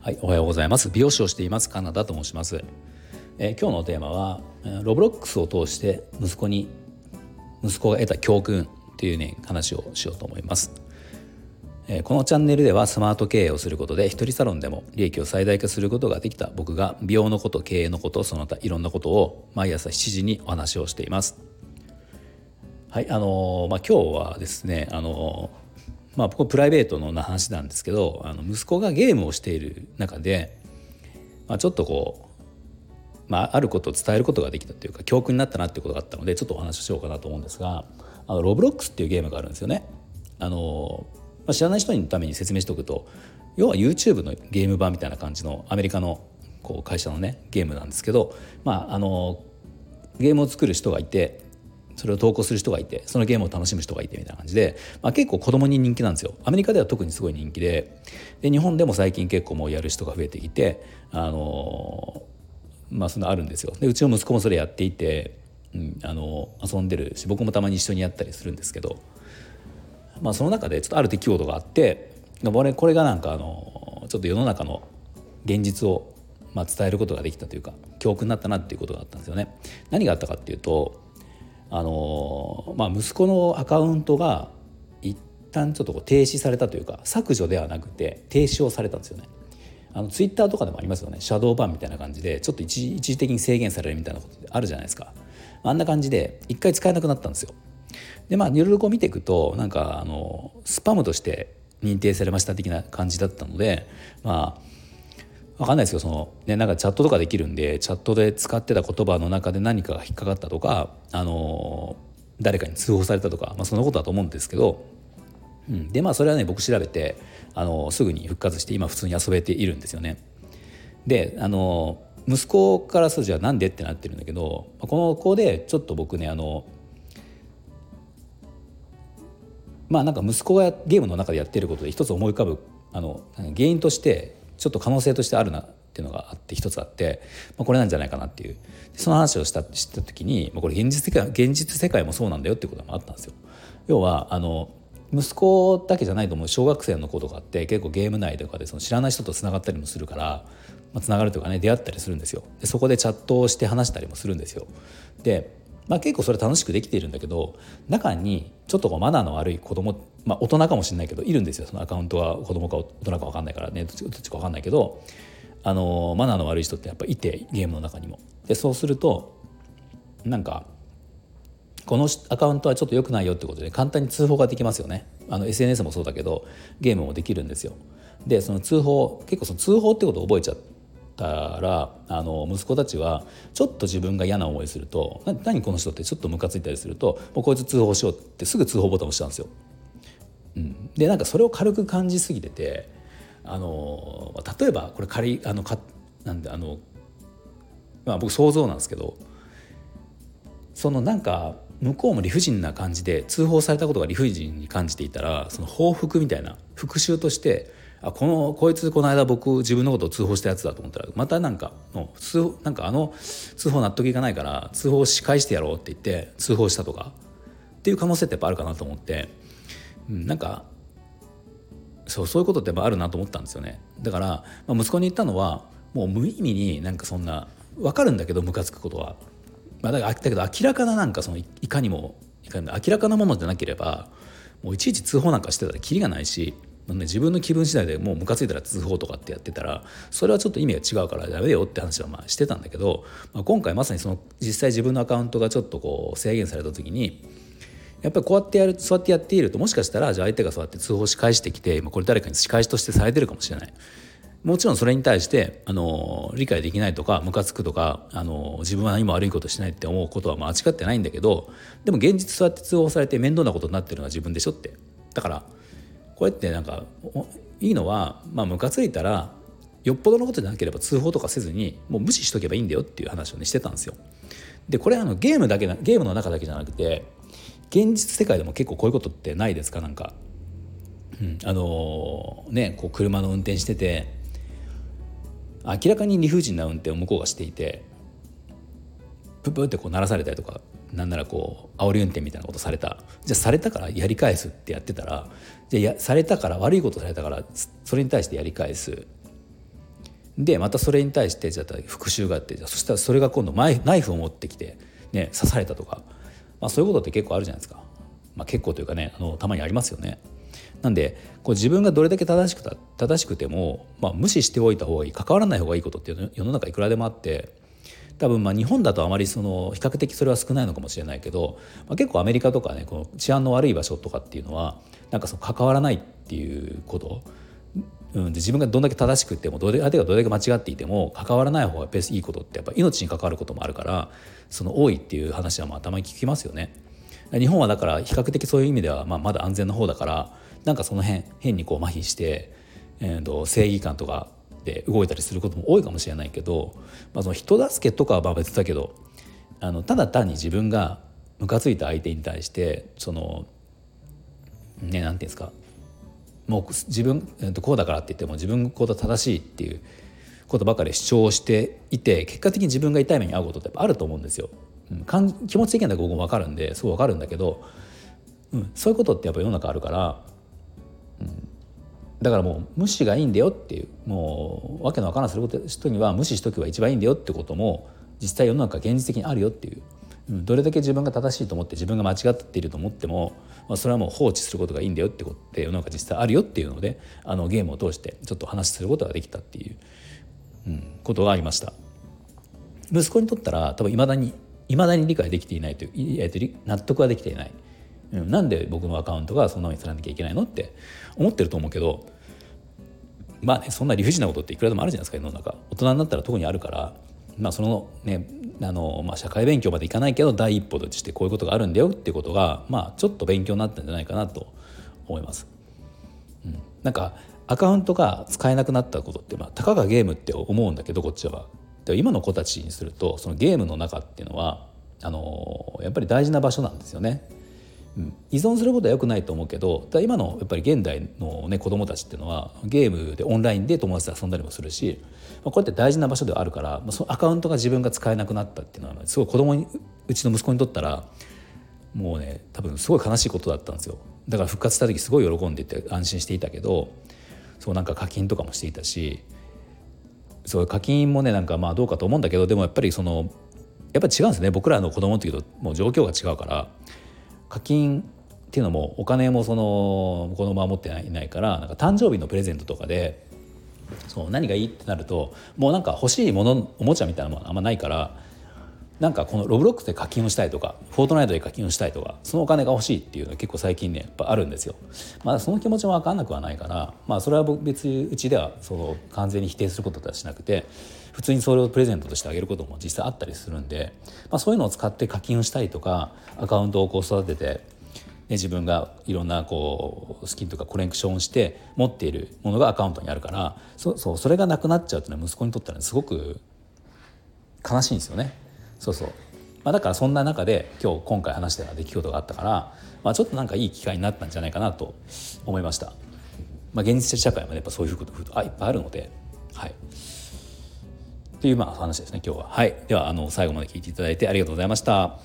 はい、おはようございます。美容師をしていますカナダと申します。えー、今日のテーマはロブロックスを通して息子に息子が得た教訓っていうね話をしようと思います。えー、このチャンネルではスマート経営をすることで一人サロンでも利益を最大化することができた僕が美容のこと経営のことその他いろんなことを毎朝7時にお話をしています。はいあの、まあ、今日はですねあのまあ、僕プライベートの話なんですけどあの息子がゲームをしている中で、まあ、ちょっとこう、まあ、あることを伝えることができたというか教訓になったなっていうことがあったのでちょっとお話をしようかなと思うんですがあのロブロックスっていうゲームがあるんですよね。あのまあ、知らない人のために説明しておくと要は YouTube のゲーム版みたいな感じのアメリカのこう会社のねゲームなんですけど、まあ、あのゲームを作る人がいてそれを投稿する人がいてそのゲームを楽しむ人がいてみたいな感じで、まあ、結構子供に人気なんですよアメリカでは特にすごい人気でで日本でも最近結構もうやる人が増えてきてあのまあそんなあるんですよでうちの息子もそれやっていて、うん、あの遊んでるし僕もたまに一緒にやったりするんですけど、まあ、その中でちょっとある出来事があってこれがなんかあのちょっと世の中の現実をまあ伝えることができたというか教訓になったなっていうことがあったんですよね。何があったかっていうとあのまあ、息子のアカウントが一旦ちょっとこう停止されたというか削除ではなくて停止をされたんですよね。あのツイッターとかでもありますよね。シャドーバンみたいな感じでちょっと一時的に制限されるみたいなことってあるじゃないですか。あんな感じで一回使えなくなったんですよ。でまあいろいろこう見ていくとなんかあのスパムとして認定されました的な感じだったのでまあ分かんないですけどその、ね、なんかチャットとかできるんでチャットで使ってた言葉の中で何かが引っかかったとか、あの誰かに通報されたとか、まあ、そんなことだと思うんですけど、うん、でまあそれはね僕調べて、あのすぐに復活して今普通に遊べているんですよね。であの息子からするとじゃあなんでってなってるんだけどこの子でちょっと僕ねあのまあなんか息子がゲームの中でやってることで一つ思い浮かぶあの原因としてちょっと可能性としてあるなっていうのがあって一つあって、まあ、これなんじゃないかなっていう。その話をした知った時に、まあ、これ現実世界現実世界もそうなんだよっていうこともあったんですよ。要はあの息子だけじゃないと思う小学生の子とかって結構ゲーム内とかでその知らない人とつながったりもするから、まあ、つながるというかね出会ったりするんですよ。でそこでチャットをして話したりもするんですよ。で、まあ、結構それ楽しくできているんだけど中にちょっとこうマナーの悪い子供まあ、大人かもしれないけどいるんですよ。そのアカウントは子供か大人か分かんないからね。どっちか分かんないけどあのマナーの悪い人ってやっぱいてゲームの中にも。でそうするとなんかこのアカウントはちょっと良くないよってことで簡単に通報ができますよね。あの SNS もそうだけどゲームもできるんですよ。でその通報結構その通報ってことを覚えちゃったらあの息子たちはちょっと自分が嫌な思いするとな何この人ってちょっとムカついたりするともうこいつ通報しようってすぐ通報ボタン押したんですよ。うん、でなんかそれを軽く感じすぎててあの例えばこれ仮あのかなんであの、まあ、僕想像なんですけどそのなんか向こうも理不尽な感じで通報されたことが理不尽に感じていたらその報復みたいな復讐としてあこのこいつこの間僕自分のことを通報したやつだと思ったらまたなんかの通なんかあの通報納得いかないから通報し返してやろうって言って通報したとかっていう可能性ってやっぱあるかなと思って。うん、なんかそうそういうことってやっぱあるなと思ったんですよねだから、まあ、息子に言ったのはもう無意味になんかそんな分かるんだけどムカつくことは、まあ、だだけど明らかななんかそのいかにもいかに明らかなものじゃなければもういちいち通報なんかしてたらキリがないし自分の気分次第でもうムカついたら通報とかってやってたらそれはちょっと意味が違うからダメよって話はまあしてたんだけど、まあ、今回まさにその実際自分のアカウントがちょっとこう制限された時にやっぱりこうやってやるそうやってやっているともしかしたらじゃあ相手がそうやって通報し返してきてこれ誰かに仕返しとしてされてるかもしれない。もちろんそれに対してあの理解できないとかムカつくとかあの自分は何も悪いことしないって思うことは間違ってないんだけどでも現実そうやって通報されて面倒なことになってるのは自分でしょってだからこうやってなんかいいのはまあムカついたらよっぽどのことじゃなければ通報とかせずにもう無視しとけばいいんだよっていう話をねしてたんですよ。でこれあのゲームだけなゲームの中だけじゃなくて現実世界でも結構こういうことってないですか？なんか、うん、あのー、ねこう車の運転してて明らかに理不尽な運転を向こうがしていてププってこう鳴らされたりとかなんならこう煽り運転みたいなことされた。じゃあされたからやり返すってやってたらじゃあやされたから悪いことされたからそれに対してやり返す。でまたそれに対してじゃあ復讐があってじゃそしたらそれが今度ナイフを持ってきて、ね、刺されたとか、まあ、そういうことって結構あるじゃないですか、まあ、結構というかねあのたまにありますよね。なんでこう自分がどれだけ正しくた正しくても、まあ、無視しておいた方がいい関わらない方がいいことっていうの世の中いくらでもあって多分まあ日本だとあまりその比較的それは少ないのかもしれないけど、まあ、結構アメリカとかねこの治安の悪い場所とかっていうのはなんかその関わらないっていうことうん、自分がどんだけ正しくてもどれ相手がどれだけ間違っていても関わらない方がいいことってやっぱ命に関わることもあるからその多いっていう話はまあたまに聞きますよね。日本はだから比較的そういう意味ではまあまだ安全な方だからなんかその辺変にこう麻痺して、えー、と正義感とかで動いたりすることも多いかもしれないけど、まあ、その人助けとかは別だけどあのただ単に自分がムカついた相手に対してそのねなんていうんですかもう自分えー、とこうだからって言っても自分こうだ正しいっていうことばかり主張していて結果的に自分が痛い目に遭うことってやっぱあると思うんですよ。うん、気持ち的には僕も分かるんですごい分かるんだけど、うん、そういうことってやっぱ世の中あるから、だからもう無視がいいんだよっていうもうわけのわからんする人には無視しとけば一番いいんだよってことも実際世の中現実的にあるよっていう。どれだけ自分が正しいと思って自分が間違っていると思っても、まあ、それはもう放置することがいいんだよってことって世の中実際あるよっていうのであのゲームを通してちょっと話することができたっていう、うん、ことがありました。息子にとったら多分いまだにいまだに理解できていないという、納得はできていない、うん、なんで僕のアカウントがそんなふうにさらなきゃいけないのって思ってると思うけどまあねそんな理不尽なことっていくらでもあるじゃないですか世の中大人になったら特にあるからまあそのねあの、まあ、社会勉強までいかないけど第一歩としてこういうことがあるんだよっていうことが、まあ、ちょっと勉強になったんじゃないかなと思います。うん、なんかアカウントが使えなくなったことって、まあ、たかがゲームって思うんだけどこっちは。で今の子たちにするとそのゲームの中っていうのはあのやっぱり大事な場所なんですよね。うん、依存することはよくないと思うけど今のやっぱり現代の、ね、子どもたちっていうのはゲームでオンラインで友達と遊んだりもするし、まあ、これって大事な場所ではあるから、まあ、そのアカウントが自分が使えなくなったっていうのはすごい子供にうちの息子にとったらもうね多分すごい悲しいことだったんですよ。だから復活した時すごい喜んでいて安心していたけどそうなんか課金とかもしていたしそう課金もねなんかまあどうかと思うんだけどでもやっぱりそのやっぱり違うんですね。僕らの子供の時ともう状況が違うから。課金っていうのもお金もその子供は持っていないからなんか誕生日のプレゼントとかでそう何がいいってなるともうなんか欲しいものおもちゃみたいなものあんまないからなんかこのロブロックで課金をしたいとかフォートナイトで課金をしたいとかそのお金が欲しいっていうのは結構最近ねやっぱあるんですよ。まあその気持ちも分かんなくはないからまあそれは別にうちではその完全に否定することとはしなくて普通にそれをプレゼントとしてあげることも実際あったりするんで、まあ、そういうのを使って課金をしたりとかアカウントをこう育ててで自分がいろんなこうスキンとかコレクションをして持っているものがアカウントにあるからそそうそれがなくなっちゃうっていうのは息子にとったらすごく悲しいんですよね。そうそうまあ、だからそんな中で今日今回話したような出来事があったから、まあ、ちょっとなんかいい機会になったんじゃないかなと思いました。まあ、現実社会もやっぱそういうことあいっぱいあるので、はい、というまあ話ですね今日は。はい、ではあの最後まで聞いていただいてありがとうございました。